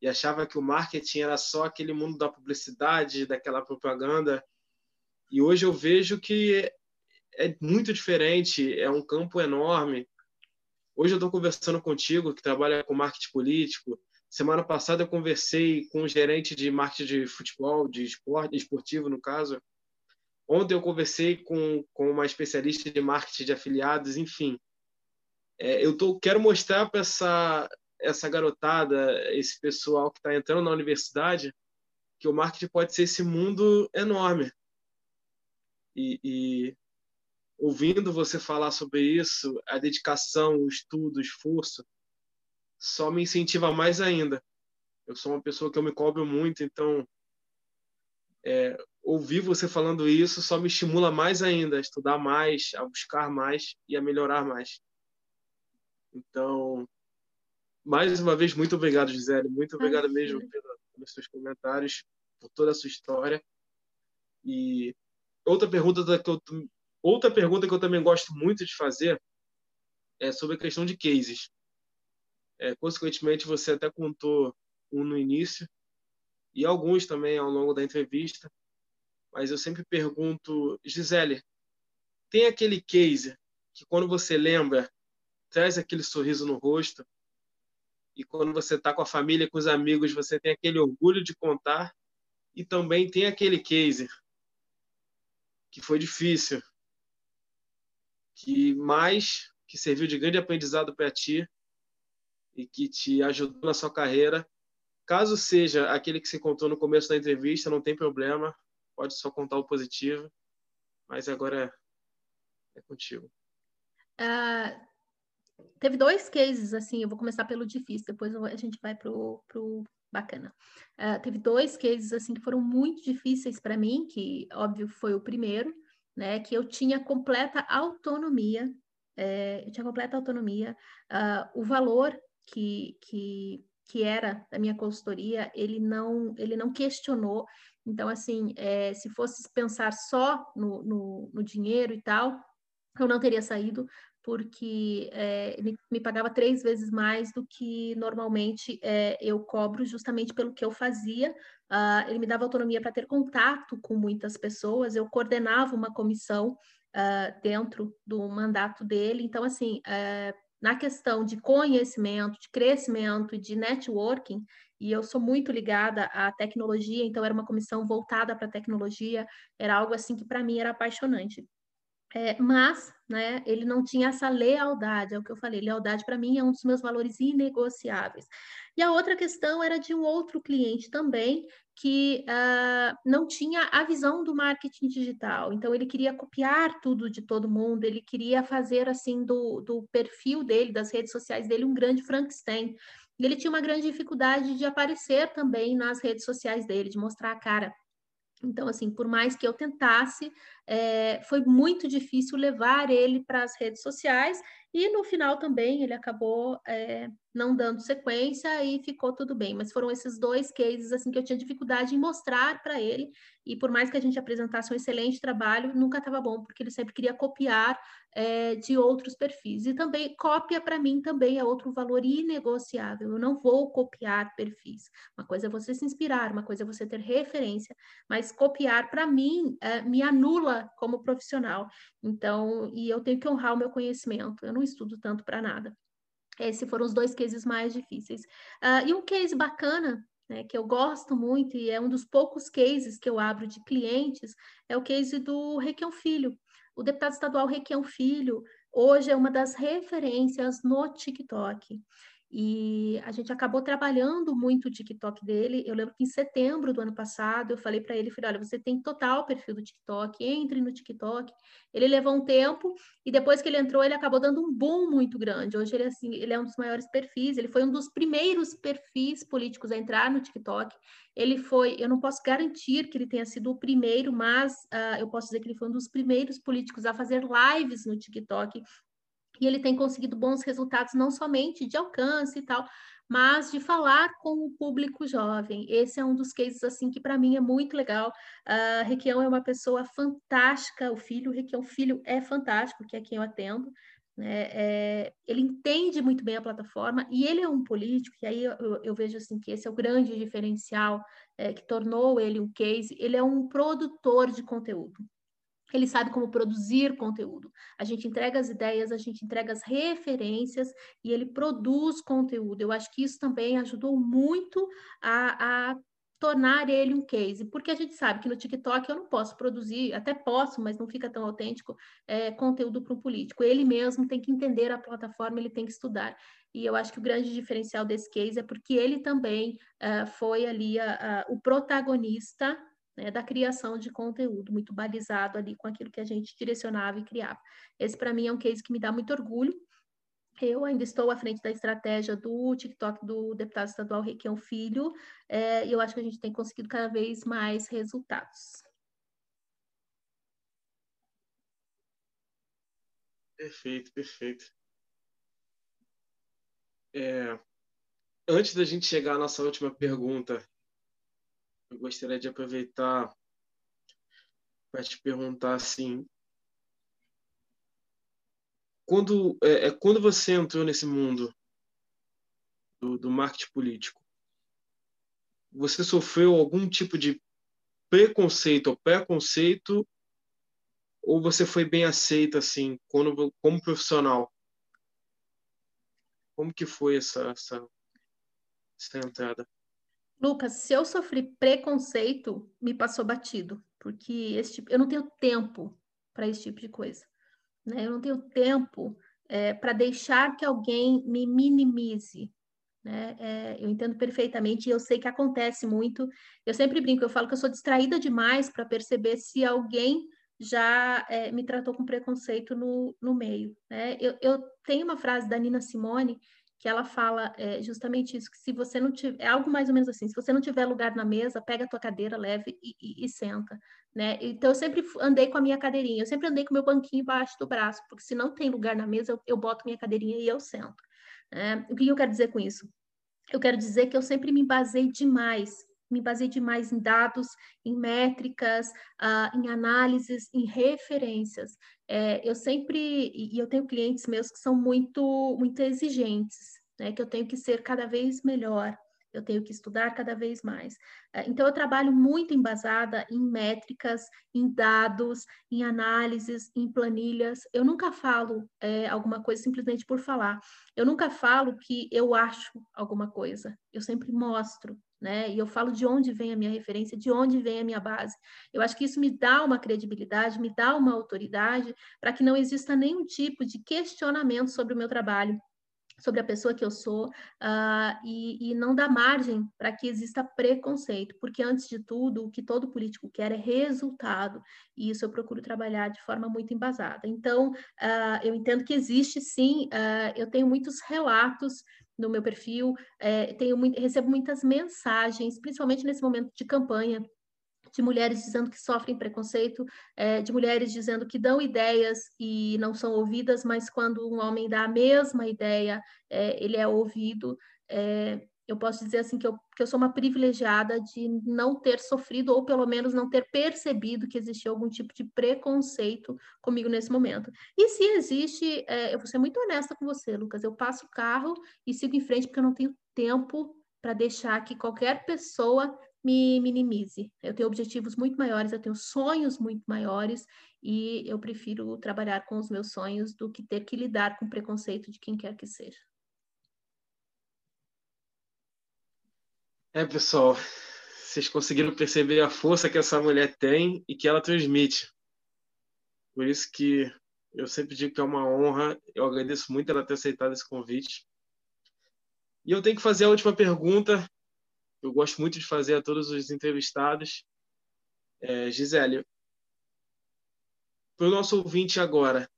Speaker 1: e achava que o marketing era só aquele mundo da publicidade, daquela propaganda. E hoje eu vejo que é muito diferente, é um campo enorme. Hoje eu estou conversando contigo, que trabalha com marketing político. Semana passada eu conversei com um gerente de marketing de futebol, de esporte, esportivo no caso. Ontem eu conversei com, com uma especialista de marketing de afiliados, enfim. É, eu tô, quero mostrar para essa, essa garotada, esse pessoal que está entrando na universidade, que o marketing pode ser esse mundo enorme. E, e, ouvindo você falar sobre isso, a dedicação, o estudo, o esforço, só me incentiva mais ainda. Eu sou uma pessoa que eu me cobro muito, então é, ouvir você falando isso só me estimula mais ainda a estudar mais, a buscar mais e a melhorar mais. Então, mais uma vez, muito obrigado, Gisele. Muito obrigado mesmo pelos seus comentários, por toda a sua história. E outra pergunta que eu, outra pergunta que eu também gosto muito de fazer é sobre a questão de cases. É, consequentemente, você até contou um no início e alguns também ao longo da entrevista. Mas eu sempre pergunto, Gisele, tem aquele case que quando você lembra traz aquele sorriso no rosto e quando você está com a família, com os amigos, você tem aquele orgulho de contar e também tem aquele case que foi difícil, que mais que serviu de grande aprendizado para ti e que te ajudou na sua carreira. Caso seja aquele que você contou no começo da entrevista, não tem problema, pode só contar o positivo, mas agora é, é contigo.
Speaker 2: Uh, teve dois cases, assim, eu vou começar pelo difícil, depois a gente vai pro, pro bacana. Uh, teve dois cases, assim, que foram muito difíceis para mim, que, óbvio, foi o primeiro, né, que eu tinha completa autonomia, é, eu tinha completa autonomia, uh, o valor que, que, que era da minha consultoria, ele não, ele não questionou. Então, assim, é, se fosse pensar só no, no, no, dinheiro e tal, eu não teria saído, porque é, ele me pagava três vezes mais do que normalmente é, eu cobro, justamente pelo que eu fazia. Uh, ele me dava autonomia para ter contato com muitas pessoas, eu coordenava uma comissão uh, dentro do mandato dele. Então, assim, uh, na questão de conhecimento, de crescimento, de networking, e eu sou muito ligada à tecnologia, então era uma comissão voltada para a tecnologia, era algo assim que para mim era apaixonante. É, mas, né, ele não tinha essa lealdade, é o que eu falei, lealdade para mim é um dos meus valores inegociáveis. E a outra questão era de um outro cliente também, que uh, não tinha a visão do marketing digital. Então, ele queria copiar tudo de todo mundo, ele queria fazer, assim, do, do perfil dele, das redes sociais dele, um grande Frankenstein. E ele tinha uma grande dificuldade de aparecer também nas redes sociais dele, de mostrar a cara. Então, assim, por mais que eu tentasse, é, foi muito difícil levar ele para as redes sociais e no final também ele acabou é, não dando sequência e ficou tudo bem. Mas foram esses dois cases assim que eu tinha dificuldade em mostrar para ele. E por mais que a gente apresentasse um excelente trabalho, nunca estava bom, porque ele sempre queria copiar é, de outros perfis. E também, cópia para mim também é outro valor inegociável. Eu não vou copiar perfis. Uma coisa é você se inspirar, uma coisa é você ter referência, mas copiar para mim é, me anula como profissional. Então, e eu tenho que honrar o meu conhecimento. Eu não estudo tanto para nada. Esses foram os dois cases mais difíceis. Uh, e um case bacana, né, que eu gosto muito, e é um dos poucos cases que eu abro de clientes, é o case do Requião Filho. O deputado estadual Requião Filho, hoje é uma das referências no TikTok. E a gente acabou trabalhando muito o TikTok dele. Eu lembro que em setembro do ano passado eu falei para ele, falei, olha, você tem total perfil do TikTok, entre no TikTok. Ele levou um tempo e depois que ele entrou, ele acabou dando um boom muito grande. Hoje ele assim, ele é um dos maiores perfis, ele foi um dos primeiros perfis políticos a entrar no TikTok. Ele foi, eu não posso garantir que ele tenha sido o primeiro, mas uh, eu posso dizer que ele foi um dos primeiros políticos a fazer lives no TikTok e ele tem conseguido bons resultados, não somente de alcance e tal, mas de falar com o público jovem. Esse é um dos cases assim que para mim é muito legal. Uh, Requião é uma pessoa fantástica, o filho, o Requião filho é fantástico, que é quem eu atendo. Né? É, ele entende muito bem a plataforma e ele é um político, e aí eu, eu vejo assim que esse é o grande diferencial é, que tornou ele um case. Ele é um produtor de conteúdo ele sabe como produzir conteúdo. A gente entrega as ideias, a gente entrega as referências e ele produz conteúdo. Eu acho que isso também ajudou muito a, a tornar ele um case, porque a gente sabe que no TikTok eu não posso produzir, até posso, mas não fica tão autêntico, é, conteúdo para um político. Ele mesmo tem que entender a plataforma, ele tem que estudar. E eu acho que o grande diferencial desse case é porque ele também uh, foi ali o protagonista né, da criação de conteúdo, muito balizado ali com aquilo que a gente direcionava e criava. Esse, para mim, é um case que me dá muito orgulho. Eu ainda estou à frente da estratégia do TikTok do deputado estadual Requião Filho, é, e eu acho que a gente tem conseguido cada vez mais resultados.
Speaker 1: Perfeito, perfeito. É, antes da gente chegar à nossa última pergunta, eu gostaria de aproveitar para te perguntar assim, quando é, é, quando você entrou nesse mundo do, do marketing político, você sofreu algum tipo de preconceito ou preconceito ou você foi bem aceita assim quando, como profissional? Como que foi essa, essa, essa entrada?
Speaker 2: Lucas, se eu sofri preconceito, me passou batido, porque esse tipo, eu não tenho tempo para esse tipo de coisa. Né? Eu não tenho tempo é, para deixar que alguém me minimize. Né? É, eu entendo perfeitamente e eu sei que acontece muito. Eu sempre brinco, eu falo que eu sou distraída demais para perceber se alguém já é, me tratou com preconceito no, no meio. Né? Eu, eu tenho uma frase da Nina Simone que ela fala é, justamente isso, que se você não tiver, é algo mais ou menos assim, se você não tiver lugar na mesa, pega a tua cadeira, leve e, e, e, senta, né? Então, eu sempre andei com a minha cadeirinha, eu sempre andei com o meu banquinho embaixo do braço, porque se não tem lugar na mesa, eu, eu boto minha cadeirinha e eu sento. Né? O que eu quero dizer com isso? eu quero dizer que eu sempre me basei demais me basei demais em dados, em métricas, uh, em análises, em referências. É, eu sempre, e eu tenho clientes meus que são muito, muito exigentes, né, que eu tenho que ser cada vez melhor, eu tenho que estudar cada vez mais. É, então, eu trabalho muito embasada em métricas, em dados, em análises, em planilhas. Eu nunca falo é, alguma coisa simplesmente por falar. Eu nunca falo que eu acho alguma coisa. Eu sempre mostro, né? E eu falo de onde vem a minha referência, de onde vem a minha base. Eu acho que isso me dá uma credibilidade, me dá uma autoridade para que não exista nenhum tipo de questionamento sobre o meu trabalho sobre a pessoa que eu sou uh, e, e, não dá margem para que exista preconceito, porque antes de tudo, o que todo político quer é resultado, e isso eu procuro trabalhar de forma muito embasada. Então, uh, eu entendo que existe sim, uh, eu tenho muitos relatos no meu perfil, é, tenho muito, recebo muitas mensagens, principalmente nesse momento de campanha, de mulheres dizendo que sofrem preconceito, é, de mulheres dizendo que dão ideias e não são ouvidas, mas quando um homem dá a mesma ideia, é, ele é ouvido. É, eu posso dizer assim que eu, que eu sou uma privilegiada de não ter sofrido, ou pelo menos não ter percebido que existia algum tipo de preconceito comigo nesse momento. E se existe, é, eu vou ser muito honesta com você, Lucas, eu passo o carro e sigo em frente porque eu não tenho tempo para deixar que qualquer pessoa me minimize. Eu tenho objetivos muito maiores, eu tenho sonhos muito maiores e eu prefiro trabalhar com os meus sonhos do que ter que lidar com preconceito de quem quer que seja.
Speaker 1: É, pessoal, vocês conseguiram perceber a força que essa mulher tem e que ela transmite. Por isso que eu sempre digo que é uma honra, eu agradeço muito ela ter aceitado esse convite. E eu tenho que fazer a última pergunta, eu gosto muito de fazer a todos os entrevistados. É, Gisele, para o nosso ouvinte agora,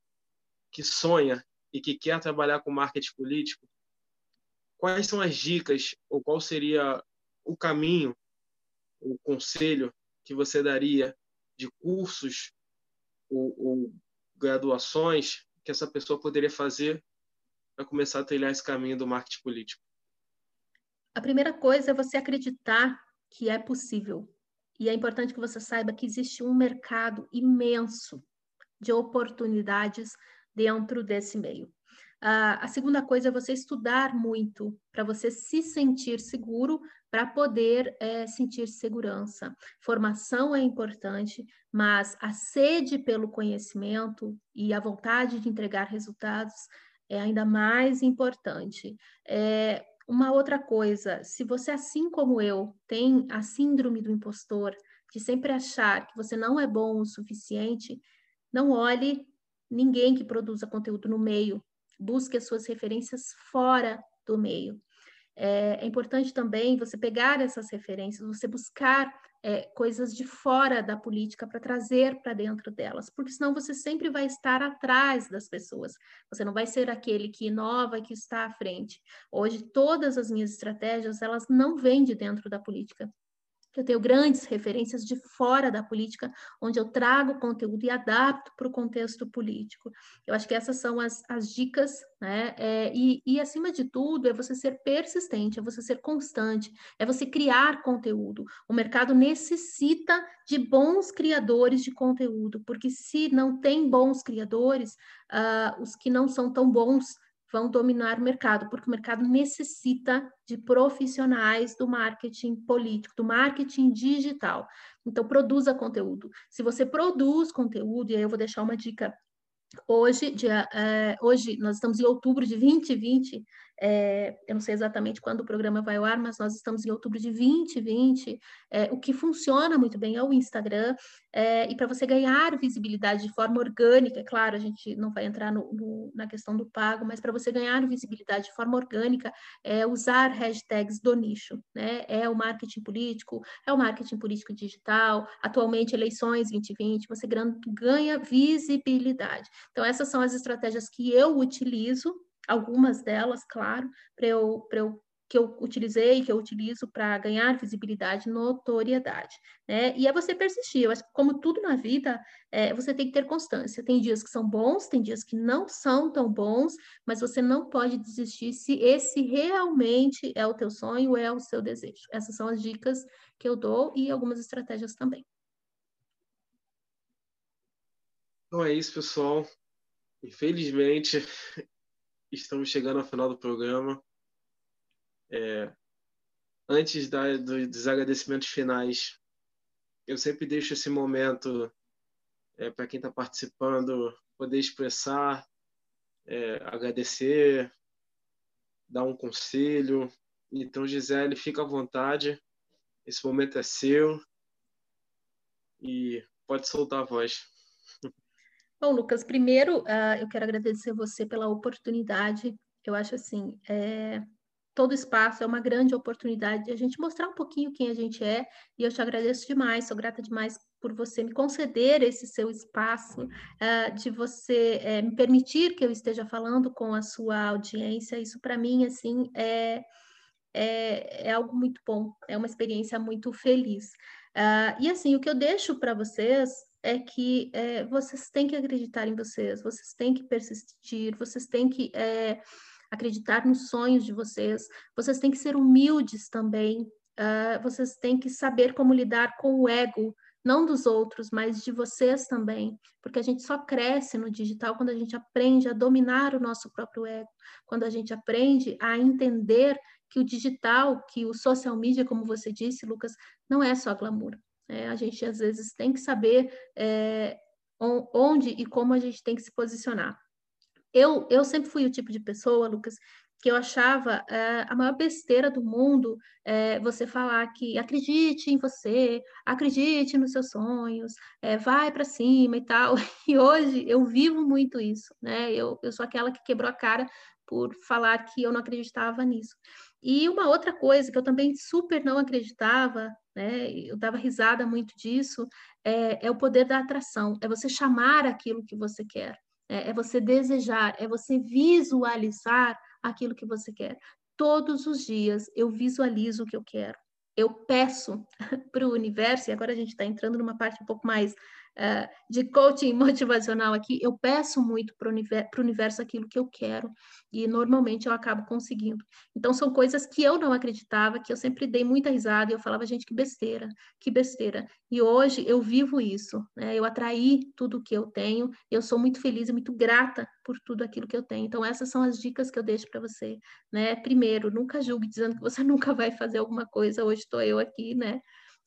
Speaker 1: que sonha e que quer trabalhar com marketing político, quais são as dicas ou qual seria o caminho, o conselho que você daria de cursos ou, ou graduações que essa pessoa poderia fazer para começar a trilhar esse caminho do marketing político?
Speaker 2: A primeira coisa é você acreditar que é possível. E é importante que você saiba que existe um mercado imenso de oportunidades dentro desse meio. Uh, a segunda coisa é você estudar muito para você se sentir seguro, para poder é, sentir segurança. Formação é importante, mas a sede pelo conhecimento e a vontade de entregar resultados é ainda mais importante. É, uma outra coisa, se você, assim como eu, tem a síndrome do impostor, de sempre achar que você não é bom o suficiente, não olhe ninguém que produza conteúdo no meio busque as suas referências fora do meio. É, é importante também você pegar essas referências, você buscar é, coisas de fora da política para trazer para dentro delas, porque senão você sempre vai estar atrás das pessoas. Você não vai ser aquele que inova que está à frente. Hoje, todas as minhas estratégias, elas não vêm de dentro da política eu tenho grandes referências de fora da política, onde eu trago conteúdo e adapto para o contexto político. Eu acho que essas são as, as dicas, né? É, e, e, acima de tudo, é você ser persistente, é você ser constante, é você criar conteúdo. O mercado necessita de bons criadores de conteúdo, porque se não tem bons criadores, uh, os que não são tão bons vão dominar o mercado, porque o mercado necessita de profissionais do marketing político, do marketing digital. Então, produza conteúdo. Se você produz conteúdo, e aí eu vou deixar uma dica Hoje, dia, é, hoje, nós estamos em outubro de 2020, é, eu não sei exatamente quando o programa vai ao ar, mas nós estamos em outubro de 2020. É, o que funciona muito bem é o Instagram, é, e para você ganhar visibilidade de forma orgânica, é claro, a gente não vai entrar no, no, na questão do pago, mas para você ganhar visibilidade de forma orgânica, é usar hashtags do nicho, né? É o marketing político, é o marketing político digital, atualmente eleições 2020, você ganha visibilidade. Então, essas são as estratégias que eu utilizo algumas delas, claro, para eu, eu que eu utilizei, que eu utilizo para ganhar visibilidade, notoriedade, né? E é você persistir. Eu acho que, como tudo na vida, é, você tem que ter constância. Tem dias que são bons, tem dias que não são tão bons, mas você não pode desistir se esse realmente é o teu sonho, é o seu desejo. Essas são as dicas que eu dou e algumas estratégias também.
Speaker 1: Então é isso, pessoal. Infelizmente, estamos chegando ao final do programa. É, antes da, do, dos agradecimentos finais, eu sempre deixo esse momento é, para quem está participando poder expressar, é, agradecer, dar um conselho. Então, Gisele, fica à vontade. Esse momento é seu e pode soltar a voz.
Speaker 2: Bom, Lucas, primeiro uh, eu quero agradecer você pela oportunidade. Eu acho assim, é, todo espaço é uma grande oportunidade de a gente mostrar um pouquinho quem a gente é, e eu te agradeço demais, sou grata demais por você me conceder esse seu espaço, uh, de você uh, me permitir que eu esteja falando com a sua audiência, isso para mim, assim, é, é, é, algo muito bom, é uma experiência muito feliz. Uh, e assim, o que eu deixo para vocês é que é, vocês têm que acreditar em vocês, vocês têm que persistir, vocês têm que é, acreditar nos sonhos de vocês, vocês têm que ser humildes também, uh, vocês têm que saber como lidar com o ego, não dos outros, mas de vocês também, porque a gente só cresce no digital quando a gente aprende a dominar o nosso próprio ego, quando a gente aprende a entender que o digital, que o social media, como você disse, Lucas, não é só glamour. É, a gente às vezes tem que saber é, onde e como a gente tem que se posicionar. Eu, eu sempre fui o tipo de pessoa, Lucas, que eu achava é, a maior besteira do mundo é, você falar que acredite em você, acredite nos seus sonhos, é, vai para cima e tal. E hoje eu vivo muito isso, né? Eu, eu sou aquela que quebrou a cara por falar que eu não acreditava nisso. E uma outra coisa que eu também super não acreditava, né? Eu dava risada muito disso, é, é o poder da atração, é você chamar aquilo que você quer é, é você desejar, é você visualizar aquilo que você quer. Todos os dias eu visualizo o que eu quero. Eu peço para o universo, e agora a gente está entrando numa parte um pouco mais de coaching motivacional aqui, eu peço muito para o universo, universo aquilo que eu quero e normalmente eu acabo conseguindo. Então são coisas que eu não acreditava, que eu sempre dei muita risada e eu falava, gente, que besteira, que besteira. E hoje eu vivo isso, né? Eu atraí tudo o que eu tenho, eu sou muito feliz e muito grata por tudo aquilo que eu tenho. Então essas são as dicas que eu deixo para você, né? Primeiro, nunca julgue dizendo que você nunca vai fazer alguma coisa. Hoje estou eu aqui, né?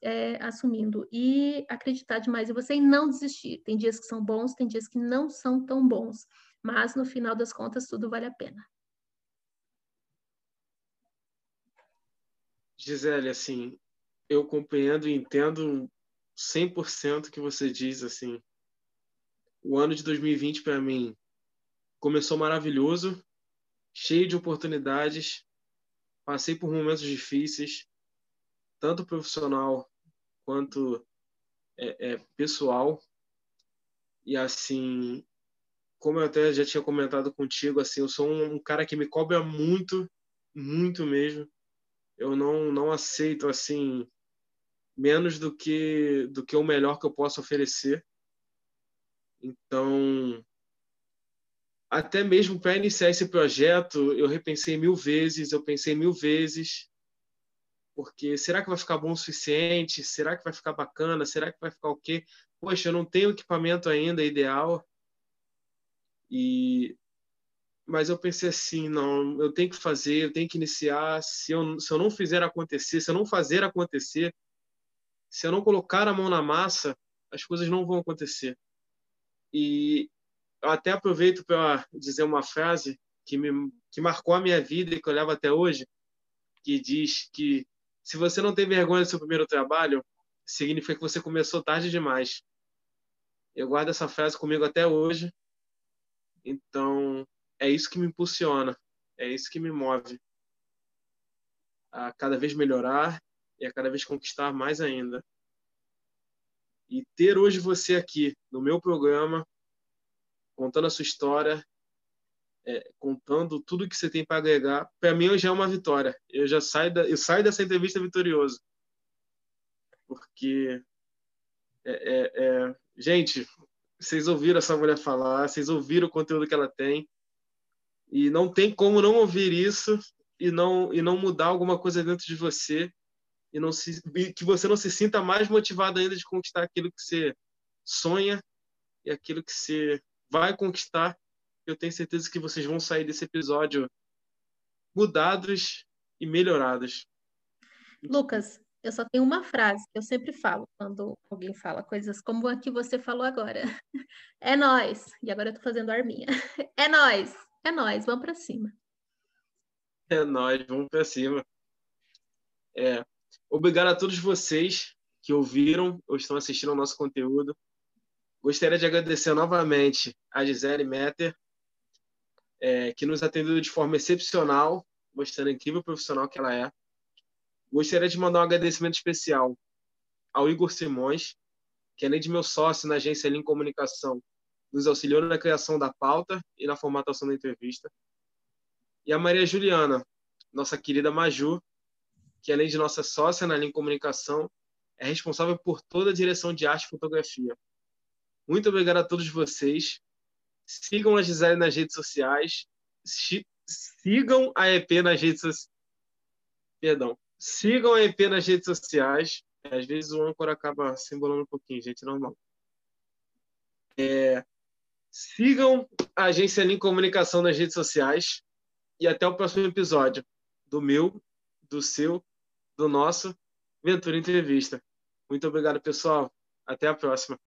Speaker 2: É, assumindo e acreditar demais em você e não desistir. Tem dias que são bons, tem dias que não são tão bons, mas no final das contas tudo vale a pena.
Speaker 1: Gisele, assim, eu compreendo e entendo 100% que você diz, assim. O ano de 2020 para mim começou maravilhoso, cheio de oportunidades, passei por momentos difíceis, tanto profissional quanto é, é, pessoal. E assim, como eu até já tinha comentado contigo, assim, eu sou um, um cara que me cobra muito, muito mesmo. Eu não não aceito assim menos do que do que o melhor que eu posso oferecer. Então, até mesmo para iniciar esse projeto, eu repensei mil vezes, eu pensei mil vezes porque será que vai ficar bom o suficiente? Será que vai ficar bacana? Será que vai ficar o quê? Poxa, eu não tenho equipamento ainda ideal. E mas eu pensei assim, não, eu tenho que fazer, eu tenho que iniciar. Se eu, se eu não fizer acontecer, se eu não fazer acontecer, se eu não colocar a mão na massa, as coisas não vão acontecer. E eu até aproveito para dizer uma frase que me que marcou a minha vida e que eu levo até hoje, que diz que se você não tem vergonha do seu primeiro trabalho, significa que você começou tarde demais. Eu guardo essa frase comigo até hoje. Então, é isso que me impulsiona, é isso que me move a cada vez melhorar e a cada vez conquistar mais ainda. E ter hoje você aqui no meu programa, contando a sua história, é, contando tudo que você tem para agregar, para mim já é uma vitória. Eu já saio, da, eu saio dessa entrevista vitorioso. Porque, é, é, é, gente, vocês ouviram essa mulher falar, vocês ouviram o conteúdo que ela tem, e não tem como não ouvir isso e não, e não mudar alguma coisa dentro de você e não se, que você não se sinta mais motivado ainda de conquistar aquilo que você sonha e aquilo que você vai conquistar. Eu tenho certeza que vocês vão sair desse episódio mudados e melhorados.
Speaker 2: Lucas, eu só tenho uma frase que eu sempre falo quando alguém fala coisas como a que você falou agora. É nós. E agora eu tô fazendo arminha. É nós. É nós. Vamos para cima.
Speaker 1: É nós. Vamos para cima. É. Obrigado a todos vocês que ouviram ou estão assistindo ao nosso conteúdo. Gostaria de agradecer novamente a Gisele Metter, é, que nos atendeu de forma excepcional, mostrando a incrível profissional que ela é. Gostaria de mandar um agradecimento especial ao Igor Simões, que além de meu sócio na agência Lean Comunicação, nos auxiliou na criação da pauta e na formatação da entrevista. E a Maria Juliana, nossa querida Maju, que além de nossa sócia na Lean Comunicação, é responsável por toda a direção de arte e fotografia. Muito obrigado a todos vocês. Sigam a Gisele nas redes sociais. Sigam a EP nas redes sociais. Perdão. Sigam a EP nas redes sociais. Às vezes o âncora acaba se embolando um pouquinho, gente, normal. É... Sigam a Agência Link Comunicação nas redes sociais. E até o próximo episódio do meu, do seu, do nosso Ventura Entrevista. Muito obrigado, pessoal. Até a próxima.